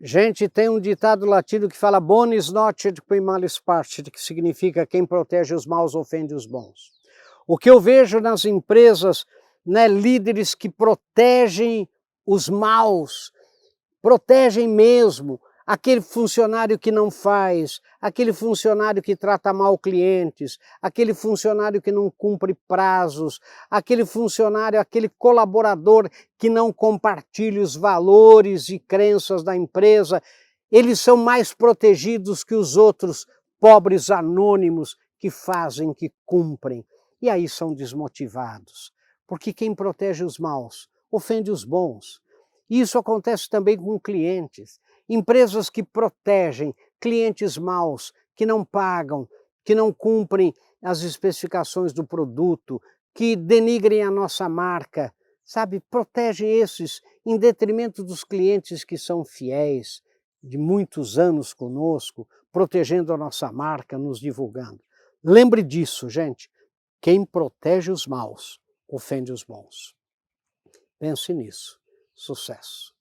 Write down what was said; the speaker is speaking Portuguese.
Gente, tem um ditado latino que fala bonis nocet qui malis partit, que significa quem protege os maus ofende os bons. O que eu vejo nas empresas, né, líderes que protegem os maus, protegem mesmo, aquele funcionário que não faz, aquele funcionário que trata mal clientes, aquele funcionário que não cumpre prazos, aquele funcionário, aquele colaborador que não compartilha os valores e crenças da empresa, eles são mais protegidos que os outros pobres anônimos que fazem, que cumprem. E aí são desmotivados, porque quem protege os maus ofende os bons. Isso acontece também com clientes empresas que protegem clientes maus, que não pagam, que não cumprem as especificações do produto, que denigrem a nossa marca, sabe? Protege esses em detrimento dos clientes que são fiéis, de muitos anos conosco, protegendo a nossa marca, nos divulgando. Lembre disso, gente. Quem protege os maus ofende os bons. Pense nisso. Sucesso.